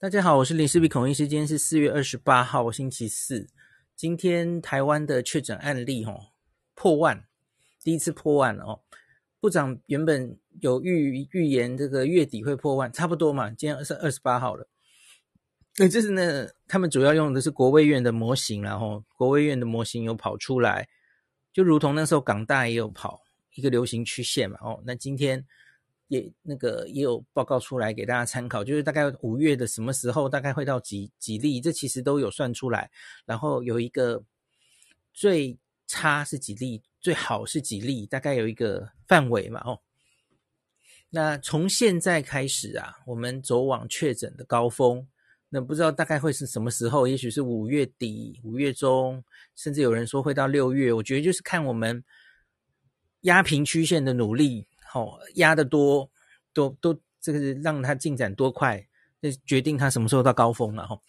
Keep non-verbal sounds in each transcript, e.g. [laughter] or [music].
大家好，我是林世璧孔医师。今天是四月二十八号，星期四。今天台湾的确诊案例哦破万，第一次破万了哦。部长原本有预预言这个月底会破万，差不多嘛。今天是二十八号了。那这是呢，他们主要用的是国卫院的模型，然后国卫院的模型有跑出来，就如同那时候港大也有跑一个流行曲线嘛。哦，那今天。也那个也有报告出来给大家参考，就是大概五月的什么时候大概会到几几例，这其实都有算出来。然后有一个最差是几例，最好是几例，大概有一个范围嘛。哦，那从现在开始啊，我们走往确诊的高峰，那不知道大概会是什么时候？也许是五月底、五月中，甚至有人说会到六月。我觉得就是看我们压平曲线的努力。好，压得多，都都这个是让它进展多快，那决定它什么时候到高峰了哈。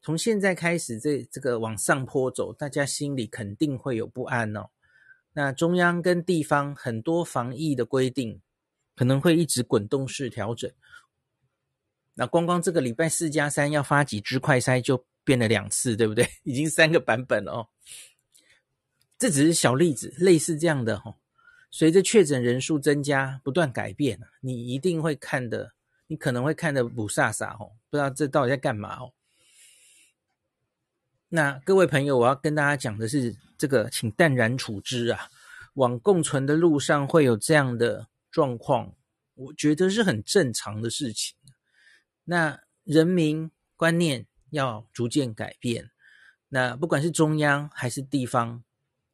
从现在开始，这这个往上坡走，大家心里肯定会有不安哦。那中央跟地方很多防疫的规定，可能会一直滚动式调整。那光光这个礼拜四加三要发几支快筛，就变了两次，对不对？[laughs] 已经三个版本了哦。这只是小例子，类似这样的哈。随着确诊人数增加，不断改变，你一定会看的，你可能会看的不飒飒哦，不知道这到底在干嘛哦。那各位朋友，我要跟大家讲的是，这个请淡然处之啊。往共存的路上会有这样的状况，我觉得是很正常的事情。那人民观念要逐渐改变，那不管是中央还是地方。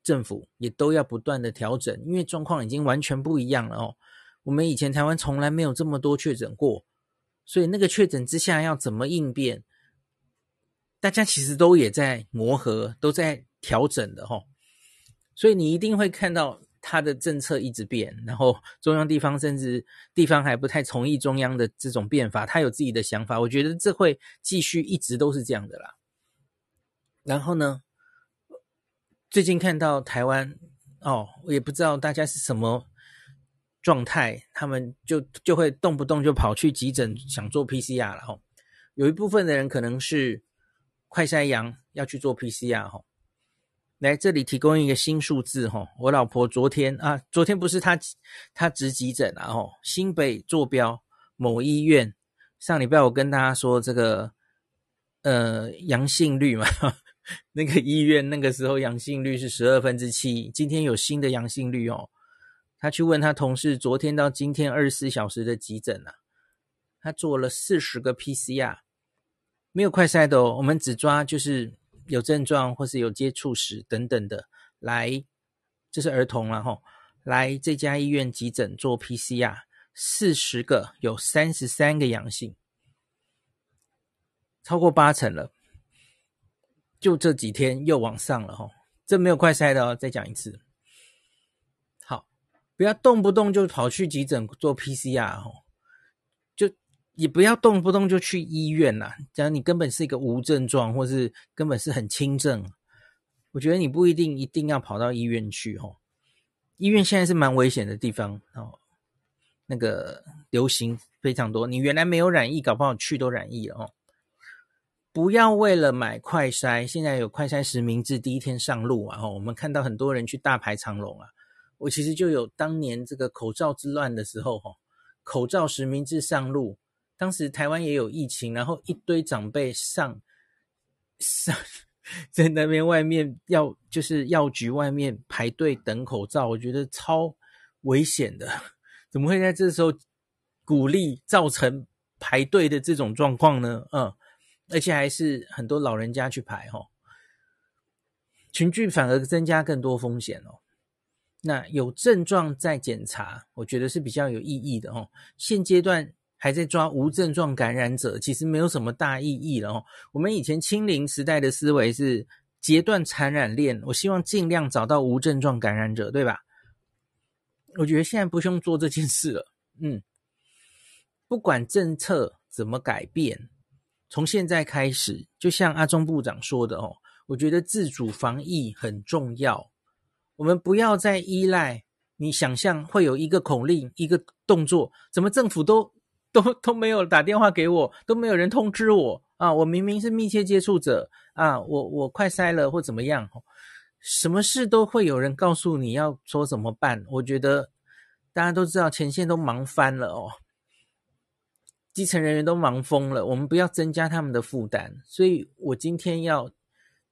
政府也都要不断的调整，因为状况已经完全不一样了哦。我们以前台湾从来没有这么多确诊过，所以那个确诊之下要怎么应变，大家其实都也在磨合，都在调整的哦。所以你一定会看到他的政策一直变，然后中央地方甚至地方还不太同意中央的这种变法，他有自己的想法。我觉得这会继续一直都是这样的啦。然后呢，最近看到台湾哦，我也不知道大家是什么状态，他们就就会动不动就跑去急诊想做 PCR 了哈。有一部分的人可能是快筛阳要去做 PCR 哈。来这里提供一个新数字哈，我老婆昨天啊，昨天不是她她值急诊啊哈，新北坐标某医院，上礼拜我跟大家说这个呃阳性率嘛。[laughs] 那个医院那个时候阳性率是十二分之七，今天有新的阳性率哦。他去问他同事，昨天到今天二十四小时的急诊啊，他做了四十个 PCR，没有快筛的哦。我们只抓就是有症状或是有接触史等等的来，这是儿童了哈，来这家医院急诊做 PCR，四十个有三十三个阳性，超过八成了。就这几天又往上了哈，这没有快筛的哦，再讲一次。好，不要动不动就跑去急诊做 PCR 哦，就也不要动不动就去医院呐。假如你根本是一个无症状，或是根本是很轻症，我觉得你不一定一定要跑到医院去哦。医院现在是蛮危险的地方哦，那个流行非常多，你原来没有染疫，搞不好去都染疫了哦。不要为了买快筛，现在有快筛实名制，第一天上路啊！我们看到很多人去大排长龙啊。我其实就有当年这个口罩之乱的时候，哈，口罩实名制上路，当时台湾也有疫情，然后一堆长辈上上在那边外面要就是药局外面排队等口罩，我觉得超危险的，怎么会在这时候鼓励造成排队的这种状况呢？嗯。而且还是很多老人家去排哦，群聚反而增加更多风险哦。那有症状再检查，我觉得是比较有意义的哦。现阶段还在抓无症状感染者，其实没有什么大意义了哦。我们以前清零时代的思维是截断传染链，我希望尽量找到无症状感染者，对吧？我觉得现在不用做这件事了。嗯，不管政策怎么改变。从现在开始，就像阿中部长说的哦，我觉得自主防疫很重要。我们不要再依赖你想象会有一个口令、一个动作，怎么政府都都都没有打电话给我，都没有人通知我啊！我明明是密切接触者啊，我我快筛了或怎么样，什么事都会有人告诉你要说怎么办。我觉得大家都知道前线都忙翻了哦，基层人员都忙疯了，我们不要增加他们的负担。所以我今天要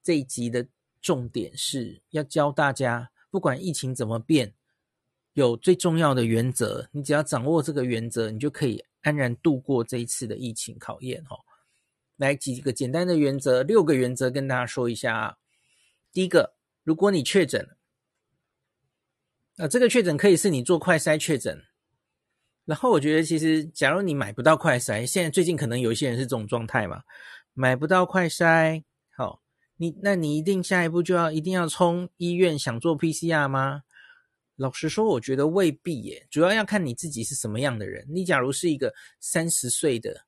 这一集的重点是要教大家，不管疫情怎么变。有最重要的原则，你只要掌握这个原则，你就可以安然度过这一次的疫情考验。哈，来几个简单的原则，六个原则跟大家说一下啊。第一个，如果你确诊了，那这个确诊可以是你做快筛确诊。然后我觉得，其实假如你买不到快筛，现在最近可能有一些人是这种状态嘛，买不到快筛，好，你那你一定下一步就要一定要冲医院想做 PCR 吗？老实说，我觉得未必耶，主要要看你自己是什么样的人。你假如是一个三十岁的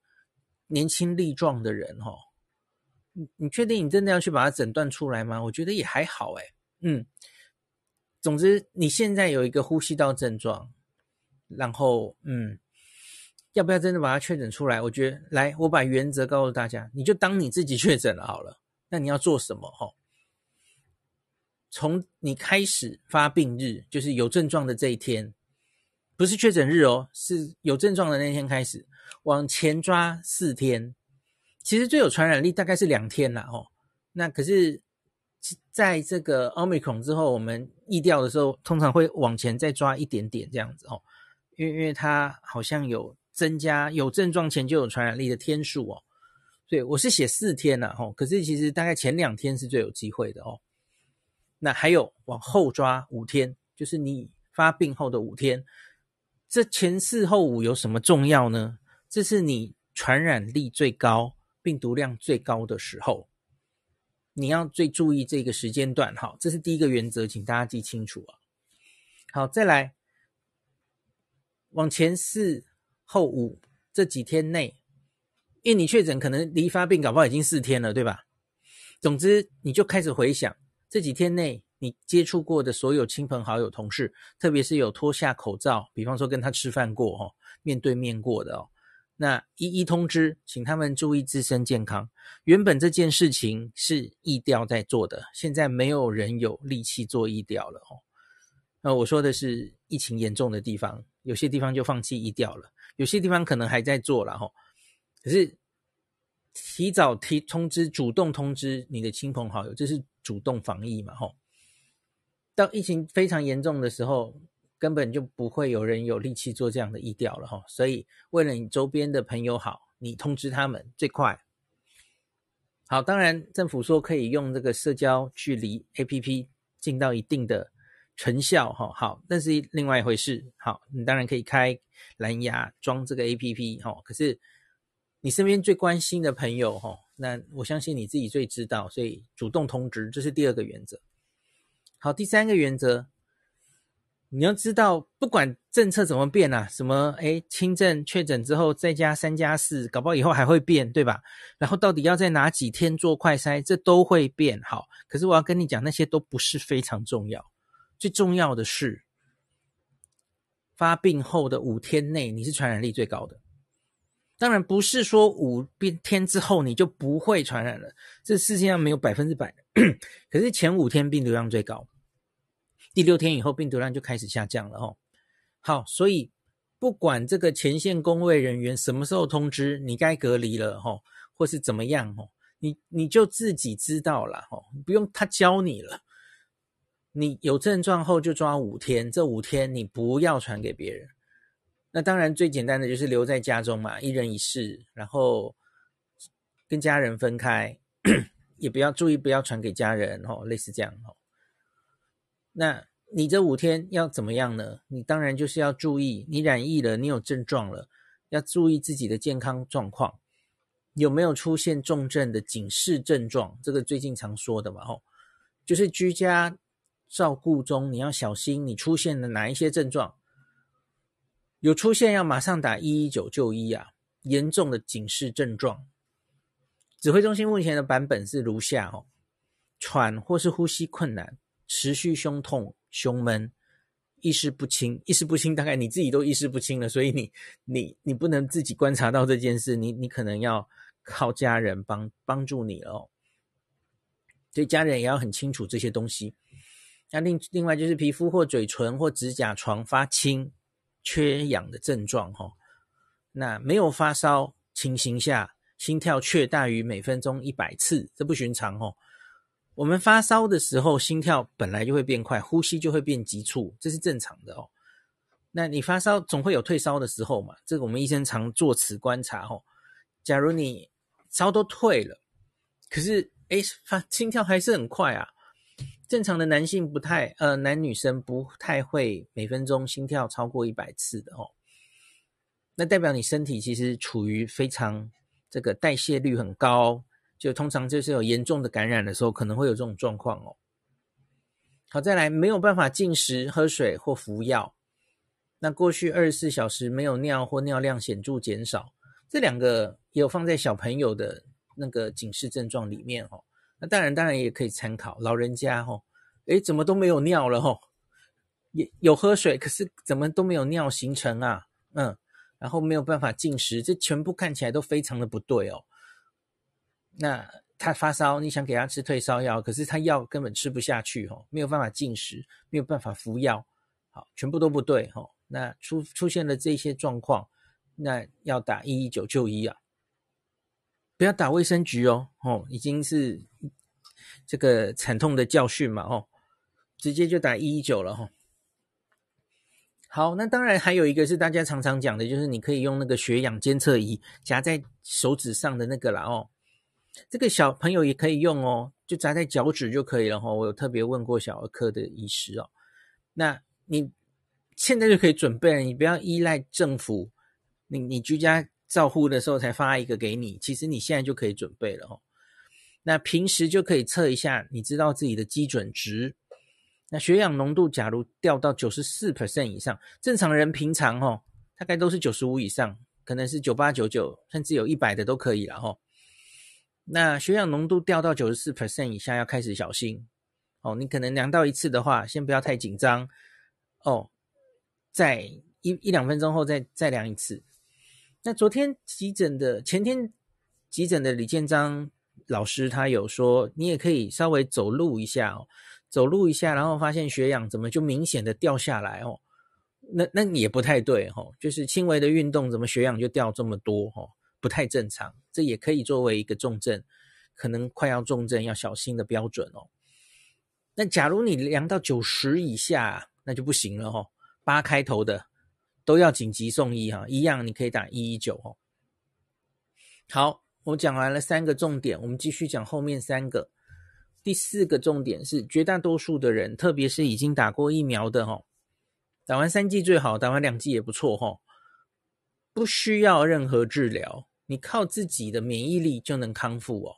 年轻力壮的人，哦，你你确定你真的要去把它诊断出来吗？我觉得也还好，诶。嗯，总之你现在有一个呼吸道症状，然后嗯，要不要真的把它确诊出来？我觉得，来，我把原则告诉大家，你就当你自己确诊了好了。那你要做什么？哈？从你开始发病日，就是有症状的这一天，不是确诊日哦，是有症状的那天开始，往前抓四天。其实最有传染力大概是两天啦，哦。那可是，在这个 Omicron 之后，我们疫调的时候，通常会往前再抓一点点这样子哦，因为因为它好像有增加有症状前就有传染力的天数哦。所以我是写四天啦，哦，可是其实大概前两天是最有机会的哦。那还有往后抓五天，就是你发病后的五天。这前四后五有什么重要呢？这是你传染力最高、病毒量最高的时候，你要最注意这个时间段。好，这是第一个原则，请大家记清楚啊。好，再来往前四后五这几天内，因为你确诊可能离发病搞不好已经四天了，对吧？总之，你就开始回想。这几天内，你接触过的所有亲朋好友、同事，特别是有脱下口罩，比方说跟他吃饭过、哦，面对面过的哦，那一一通知，请他们注意自身健康。原本这件事情是疫调在做的，现在没有人有力气做疫调了哦。那我说的是疫情严重的地方，有些地方就放弃疫调了，有些地方可能还在做了哈、可是提早提通知，主动通知你的亲朋好友，这是。主动防疫嘛，哈！到疫情非常严重的时候，根本就不会有人有力气做这样的疫调了，哈！所以，为了你周边的朋友好，你通知他们最快。好，当然政府说可以用这个社交距离 APP 尽到一定的成效，哈，好，那是另外一回事。好，你当然可以开蓝牙装这个 APP，哈，可是你身边最关心的朋友，哈。那我相信你自己最知道，所以主动通知，这是第二个原则。好，第三个原则，你要知道，不管政策怎么变啊，什么诶轻症确诊之后再加三加四，搞不好以后还会变，对吧？然后到底要在哪几天做快筛，这都会变。好，可是我要跟你讲，那些都不是非常重要，最重要的是发病后的五天内，你是传染力最高的。当然不是说五天之后你就不会传染了，这世界上没有百分之百的。可是前五天病毒量最高，第六天以后病毒量就开始下降了哦。好，所以不管这个前线工卫人员什么时候通知你该隔离了哦，或是怎么样哦，你你就自己知道了哦，不用他教你了。你有症状后就抓五天，这五天你不要传给别人。那当然，最简单的就是留在家中嘛，一人一室，然后跟家人分开，也不要注意不要传给家人哦，类似这样哦。那你这五天要怎么样呢？你当然就是要注意，你染疫了，你有症状了，要注意自己的健康状况，有没有出现重症的警示症状？这个最近常说的嘛，吼，就是居家照顾中你要小心，你出现了哪一些症状。有出现要马上打一一九就医啊！严重的警示症状，指挥中心目前的版本是如下哦：喘或是呼吸困难，持续胸痛、胸闷，意识不清，意识不清，大概你自己都意识不清了，所以你你你不能自己观察到这件事，你你可能要靠家人帮帮助你哦。所以家人也要很清楚这些东西。那另另外就是皮肤或嘴唇或指甲床发青、缺氧的症状哈。那没有发烧情形下，心跳却大于每分钟一百次，这不寻常哦。我们发烧的时候，心跳本来就会变快，呼吸就会变急促，这是正常的哦。那你发烧总会有退烧的时候嘛？这个我们医生常做此观察哦。假如你烧都退了，可是诶发心跳还是很快啊。正常的男性不太呃，男女生不太会每分钟心跳超过一百次的哦。那代表你身体其实处于非常这个代谢率很高。就通常就是有严重的感染的时候，可能会有这种状况哦。好，再来没有办法进食、喝水或服药。那过去二十四小时没有尿或尿量显著减少，这两个也有放在小朋友的那个警示症状里面哦。那当然，当然也可以参考老人家哦。诶，怎么都没有尿了哦？也有喝水，可是怎么都没有尿形成啊？嗯，然后没有办法进食，这全部看起来都非常的不对哦。那他发烧，你想给他吃退烧药，可是他药根本吃不下去哦，没有办法进食，没有办法服药，好，全部都不对哦。那出出现了这些状况，那要打一一九就医啊，不要打卫生局哦，哦，已经是这个惨痛的教训嘛，哦，直接就打一一九了哈。好，那当然还有一个是大家常常讲的，就是你可以用那个血氧监测仪夹在手指上的那个啦哦。这个小朋友也可以用哦，就夹在脚趾就可以了哈。我有特别问过小儿科的医师哦。那你现在就可以准备了，你不要依赖政府，你你居家照护的时候才发一个给你，其实你现在就可以准备了哦。那平时就可以测一下，你知道自己的基准值。那血氧浓度假如掉到九十四 percent 以上，正常人平常哦，大概都是九十五以上，可能是九八九九，甚至有一百的都可以了哈。那血氧浓度掉到九十四 percent 以下，要开始小心哦。你可能量到一次的话，先不要太紧张哦。再一一两分钟后再再量一次。那昨天急诊的，前天急诊的李建章老师他有说，你也可以稍微走路一下哦，走路一下，然后发现血氧怎么就明显的掉下来哦。那那也不太对哦，就是轻微的运动，怎么血氧就掉这么多哦？不太正常，这也可以作为一个重症，可能快要重症要小心的标准哦。那假如你量到九十以下，那就不行了哦。八开头的都要紧急送医哈，一样你可以打一一九哦。好，我讲完了三个重点，我们继续讲后面三个。第四个重点是，绝大多数的人，特别是已经打过疫苗的哦，打完三剂最好，打完两剂也不错哦，不需要任何治疗。你靠自己的免疫力就能康复哦。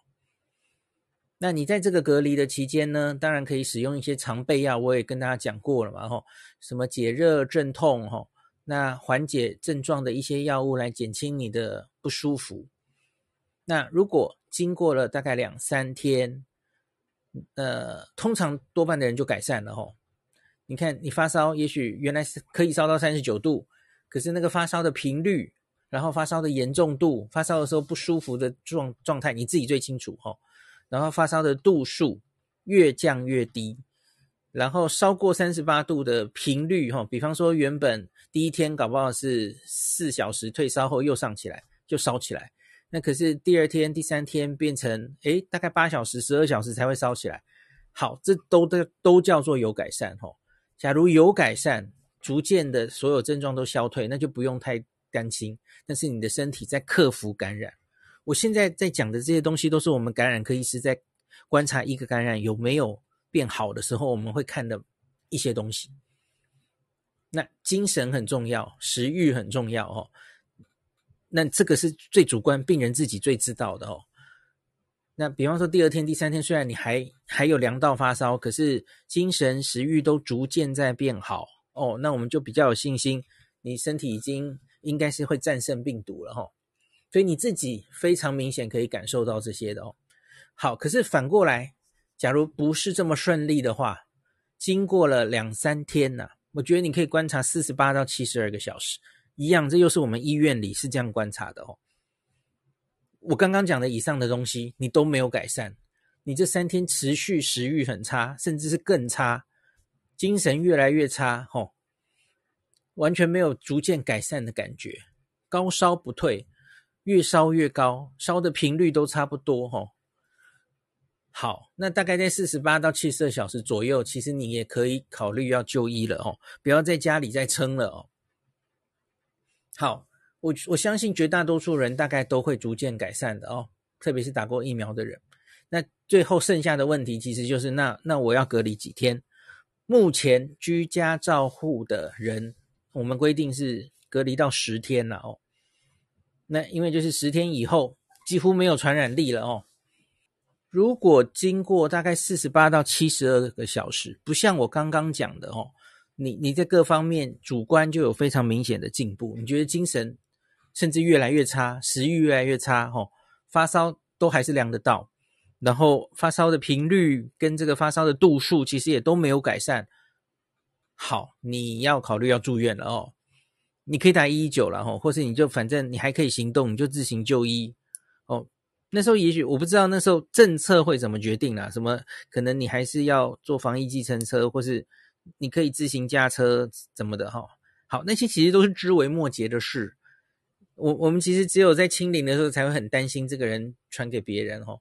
那你在这个隔离的期间呢，当然可以使用一些常备药，我也跟大家讲过了嘛，吼，什么解热镇痛，吼，那缓解症状的一些药物来减轻你的不舒服。那如果经过了大概两三天，呃，通常多半的人就改善了，吼。你看，你发烧，也许原来是可以烧到三十九度，可是那个发烧的频率。然后发烧的严重度，发烧的时候不舒服的状状态，你自己最清楚哈。然后发烧的度数越降越低，然后烧过三十八度的频率哈，比方说原本第一天搞不好是四小时退烧后又上起来就烧起来，那可是第二天、第三天变成诶大概八小时、十二小时才会烧起来。好，这都都都叫做有改善哈。假如有改善，逐渐的所有症状都消退，那就不用太担心，但是你的身体在克服感染。我现在在讲的这些东西，都是我们感染科医师在观察一个感染有没有变好的时候，我们会看的一些东西。那精神很重要，食欲很重要哦。那这个是最主观，病人自己最知道的哦。那比方说第二天、第三天，虽然你还还有凉到发烧，可是精神、食欲都逐渐在变好哦。那我们就比较有信心，你身体已经。应该是会战胜病毒了哈，所以你自己非常明显可以感受到这些的哦。好，可是反过来，假如不是这么顺利的话，经过了两三天呐，我觉得你可以观察四十八到七十二个小时，一样，这又是我们医院里是这样观察的哦。我刚刚讲的以上的东西，你都没有改善，你这三天持续食欲很差，甚至是更差，精神越来越差，吼、完全没有逐渐改善的感觉，高烧不退，越烧越高，烧的频率都差不多，吼、好，那大概在四十八到七十二小时左右，其实你也可以考虑要就医了，哦，不要在家里再撑了，哦。好。我我相信绝大多数人大概都会逐渐改善的哦，特别是打过疫苗的人。那最后剩下的问题其实就是那那我要隔离几天？目前居家照护的人，我们规定是隔离到十天了哦。那因为就是十天以后几乎没有传染力了哦。如果经过大概四十八到七十二个小时，不像我刚刚讲的哦，你你在各方面主观就有非常明显的进步，你觉得精神？甚至越来越差，食欲越来越差，吼，发烧都还是量得到，然后发烧的频率跟这个发烧的度数其实也都没有改善。好，你要考虑要住院了哦，你可以打一一九了吼，或是你就反正你还可以行动，你就自行就医。那时候也许我不知道那时候政策会怎么决定啦，什么可能你还是要坐防疫计程车，或是你可以自行驾车怎么的哈。好，那些其实都是枝微末节的事。我我们其实只有在清零的时候才会很担心这个人传给别人哦。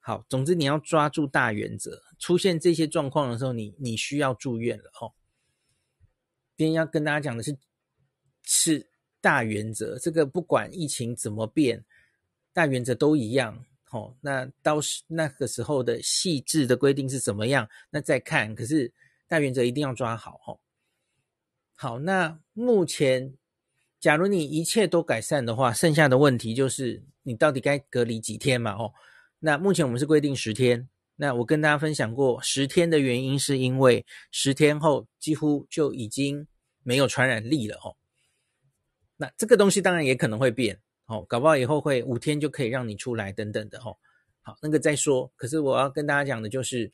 好，总之你要抓住大原则，出现这些状况的时候，你你需要住院了哦。今天要跟大家讲的是是大原则，这个不管疫情怎么变，大原则都一样哦。那到时那个时候的细致的规定是怎么样，那再看。可是大原则一定要抓好哦。好，那目前。假如你一切都改善的话，剩下的问题就是你到底该隔离几天嘛？哦，那目前我们是规定十天。那我跟大家分享过，十天的原因是因为十天后几乎就已经没有传染力了哦。那这个东西当然也可能会变哦，搞不好以后会五天就可以让你出来等等的哦。好，那个再说。可是我要跟大家讲的就是，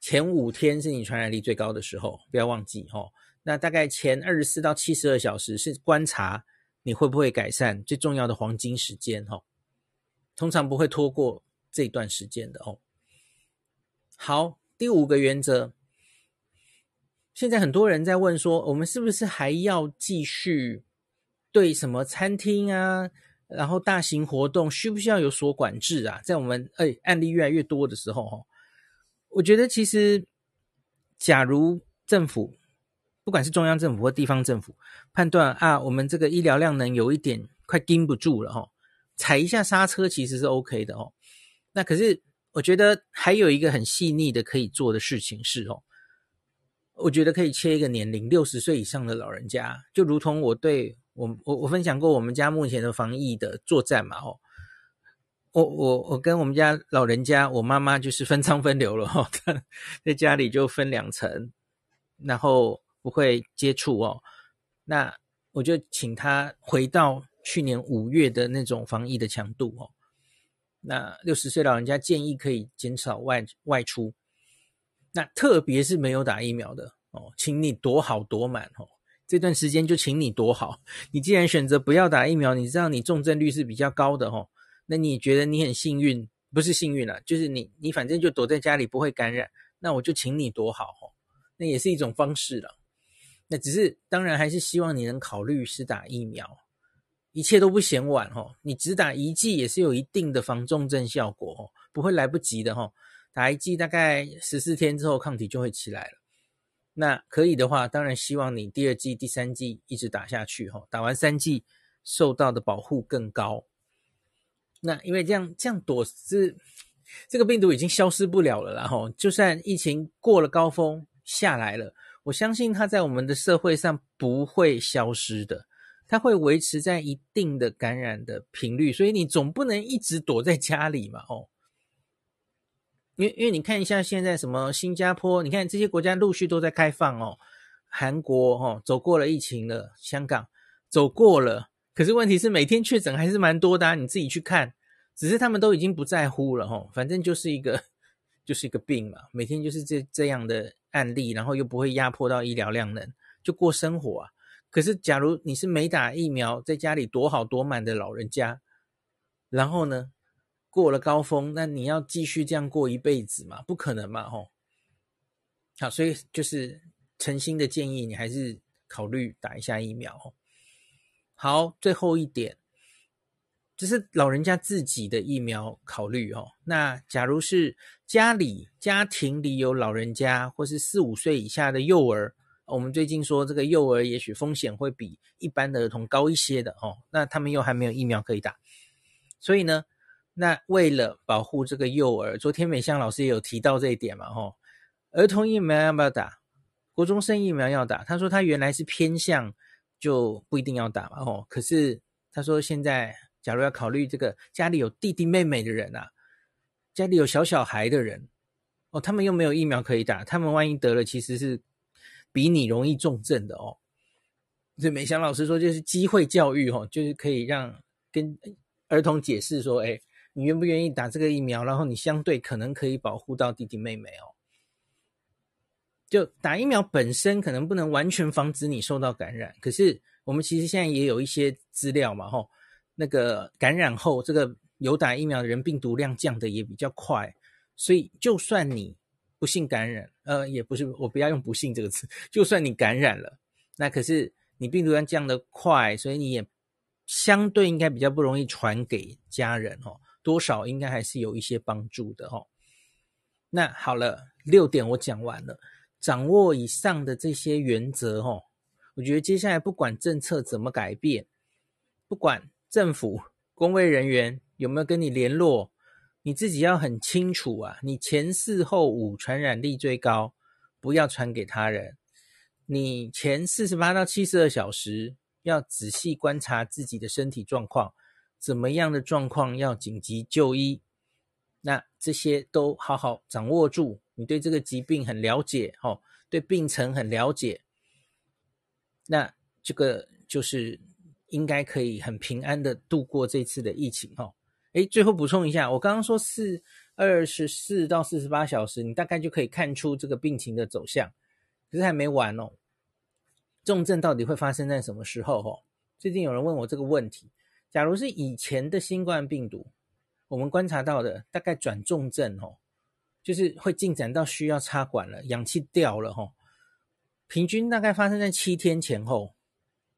前五天是你传染力最高的时候，不要忘记哦。那大概前二十四到七十二小时是观察你会不会改善最重要的黄金时间哦，通常不会拖过这段时间的哦。好，第五个原则，现在很多人在问说，我们是不是还要继续对什么餐厅啊，然后大型活动需不需要有所管制啊？在我们哎案例越来越多的时候哦，我觉得其实假如政府。不管是中央政府或地方政府，判断啊，我们这个医疗量能有一点快盯不住了哈，踩一下刹车其实是 OK 的哦。那可是我觉得还有一个很细腻的可以做的事情是哦，我觉得可以切一个年龄，六十岁以上的老人家，就如同我对我我我分享过我们家目前的防疫的作战嘛哦，我我我跟我们家老人家，我妈妈就是分舱分流了哈，[laughs] 在家里就分两层，然后。不会接触哦，那我就请他回到去年五月的那种防疫的强度哦。那六十岁老人家建议可以减少外外出，那特别是没有打疫苗的哦，请你躲好躲满哦。这段时间就请你躲好。你既然选择不要打疫苗，你知道你重症率是比较高的哦。那你觉得你很幸运？不是幸运了，就是你你反正就躲在家里不会感染，那我就请你躲好哦。那也是一种方式了。那只是，当然还是希望你能考虑是打疫苗，一切都不嫌晚哦。你只打一剂也是有一定的防重症效果哦，不会来不及的哈。打一剂大概十四天之后抗体就会起来了。那可以的话，当然希望你第二季、第三季一直打下去哈。打完三季受到的保护更高。那因为这样这样躲是这个病毒已经消失不了了啦哈。就算疫情过了高峰下来了。我相信它在我们的社会上不会消失的，它会维持在一定的感染的频率，所以你总不能一直躲在家里嘛，哦，因为因为你看一下现在什么新加坡，你看这些国家陆续都在开放哦，韩国哦走过了疫情了，香港走过了，可是问题是每天确诊还是蛮多的啊，你自己去看，只是他们都已经不在乎了哦，反正就是一个 [laughs] 就是一个病嘛，每天就是这这样的案例，然后又不会压迫到医疗量能，就过生活啊。可是，假如你是没打疫苗，在家里躲好躲满的老人家，然后呢，过了高峰，那你要继续这样过一辈子吗？不可能嘛，吼。好，所以就是诚心的建议，你还是考虑打一下疫苗。好，最后一点，这是老人家自己的疫苗考虑哦。那假如是家里家庭里有老人家，或是四五岁以下的幼儿。我们最近说这个幼儿也许风险会比一般的儿童高一些的哦，那他们又还没有疫苗可以打，所以呢，那为了保护这个幼儿，昨天美香老师也有提到这一点嘛，吼，儿童疫苗要不要打？国中生疫苗要打。他说他原来是偏向就不一定要打嘛，吼，可是他说现在假如要考虑这个家里有弟弟妹妹的人啊，家里有小小孩的人，哦，他们又没有疫苗可以打，他们万一得了，其实是。比你容易重症的哦，所以美香老师说，就是机会教育吼，就是可以让跟儿童解释说，哎，你愿不愿意打这个疫苗？然后你相对可能可以保护到弟弟妹妹哦。就打疫苗本身可能不能完全防止你受到感染，可是我们其实现在也有一些资料嘛，吼，那个感染后这个有打疫苗的人病毒量降得也比较快，所以就算你。不幸感染，呃，也不是，我不要用“不幸”这个词。就算你感染了，那可是你病毒量降得快，所以你也相对应该比较不容易传给家人哦。多少应该还是有一些帮助的哦。那好了，六点我讲完了，掌握以上的这些原则哦，我觉得接下来不管政策怎么改变，不管政府公卫人员有没有跟你联络。你自己要很清楚啊，你前四后五传染力最高，不要传给他人。你前四十八到七十二小时要仔细观察自己的身体状况，怎么样的状况要紧急就医。那这些都好好掌握住，你对这个疾病很了解哦，对病程很了解，那这个就是应该可以很平安的度过这次的疫情哦。诶，最后补充一下，我刚刚说四二十四到四十八小时，你大概就可以看出这个病情的走向。可是还没完哦，重症到底会发生在什么时候？哦，最近有人问我这个问题。假如是以前的新冠病毒，我们观察到的大概转重症哦，就是会进展到需要插管了，氧气掉了哈，平均大概发生在七天前后，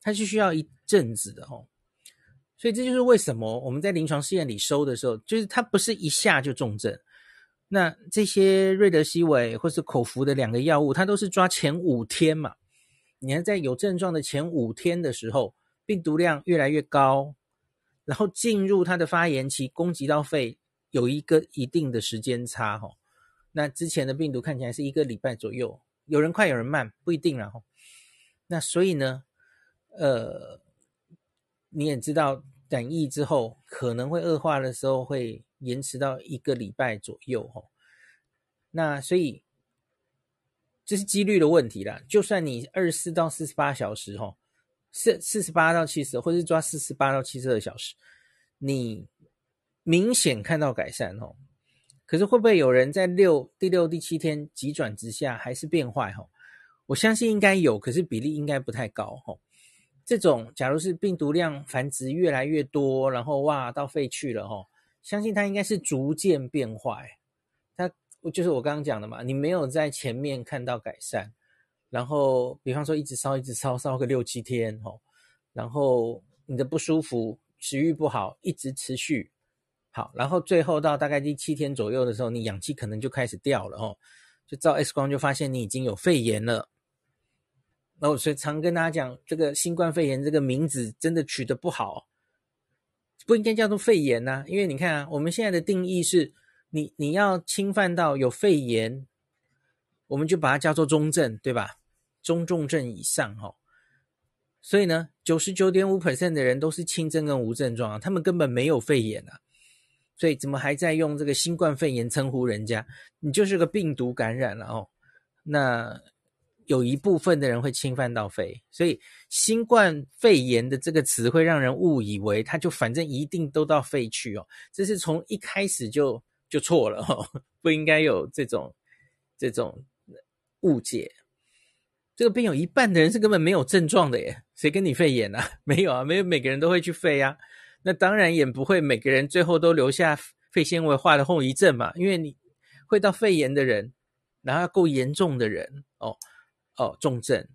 它是需要一阵子的哦。所以这就是为什么我们在临床试验里收的时候，就是它不是一下就重症。那这些瑞德西韦或是口服的两个药物，它都是抓前五天嘛。你看在有症状的前五天的时候，病毒量越来越高，然后进入它的发炎期，攻击到肺有一个一定的时间差哈。那之前的病毒看起来是一个礼拜左右，有人快有人慢，不一定啦。那所以呢，呃。你也知道，染疫之后可能会恶化的时候，会延迟到一个礼拜左右，吼。那所以这是几率的问题啦。就算你二十四到四十八小时，吼，四四十八到七十，或者是抓四十八到七十二小时，你明显看到改善，吼。可是会不会有人在六第六、第七天急转直下，还是变坏，吼？我相信应该有，可是比例应该不太高，吼。这种假如是病毒量繁殖越来越多，然后哇到肺去了哦，相信它应该是逐渐变坏。它就是我刚刚讲的嘛，你没有在前面看到改善，然后比方说一直烧一直烧烧个六七天哈，然后你的不舒服、食欲不好一直持续，好，然后最后到大概第七天左右的时候，你氧气可能就开始掉了哈，就照 X 光就发现你已经有肺炎了。哦，所以常跟大家讲，这个新冠肺炎这个名字真的取得不好，不应该叫做肺炎呐、因为你看啊，我们现在的定义是，你你要侵犯到有肺炎，我们就把它叫做中症，对吧？中重症以上哈。所以呢，九十九点五 percent 的人都是轻症跟无症状啊，他们根本没有肺炎啊。所以怎么还在用这个新冠肺炎称呼人家？你就是个病毒感染了哦。那。有一部分的人会侵犯到肺，所以新冠肺炎的这个词会让人误以为它就反正一定都到肺去哦。这是从一开始就就错了哦，不应该有这种这种误解。这个病有一半的人是根本没有症状的耶，谁跟你肺炎啊？[laughs] 没有啊，没有每个人都会去肺啊。那当然也不会每个人最后都留下肺纤维化的后遗症嘛，因为你会到肺炎的人，然后够严重的人哦哦重症。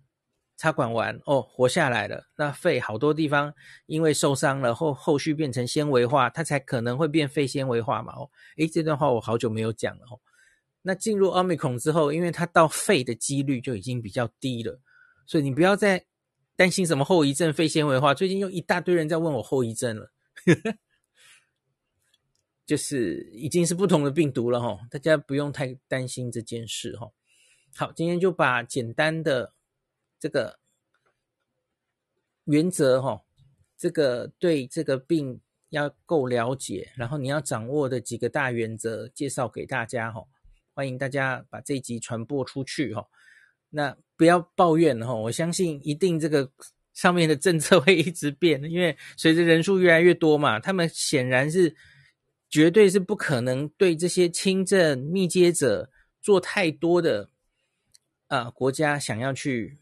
插管完哦，活下来了。那肺好多地方因为受伤了后，后续变成纤维化，它才可能会变肺纤维化嘛。哦，诶，这段话我好久没有讲了哦。那进入 Omicron 之后，因为它到肺的几率就已经比较低了，所以你不要再担心什么后遗症、肺纤维化。最近又一大堆人在问我后遗症了，[laughs] 就是已经是不同的病毒了哈，大家不用太担心这件事哈。好，今天就把简单的。这个原则哈，这个对这个病要够了解，然后你要掌握的几个大原则介绍给大家哈，欢迎大家把这一集传播出去哈。那不要抱怨哈，我相信一定这个上面的政策会一直变，因为随着人数越来越多嘛，他们显然是绝对是不可能对这些轻症密接者做太多的啊，国家想要去。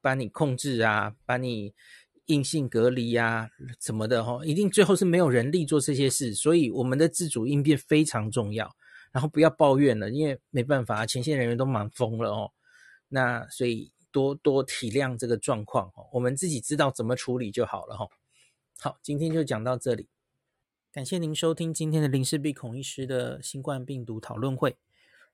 把你控制啊，把你硬性隔离呀、啊，什么的哈，一定最后是没有人力做这些事，所以我们的自主应变非常重要。然后不要抱怨了，因为没办法，前线人员都忙疯了哦。那所以多多体谅这个状况哦，我们自己知道怎么处理就好了哈。好，今天就讲到这里，感谢您收听今天的林氏璧孔医师的新冠病毒讨论会。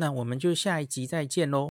那我们就下一集再见喽。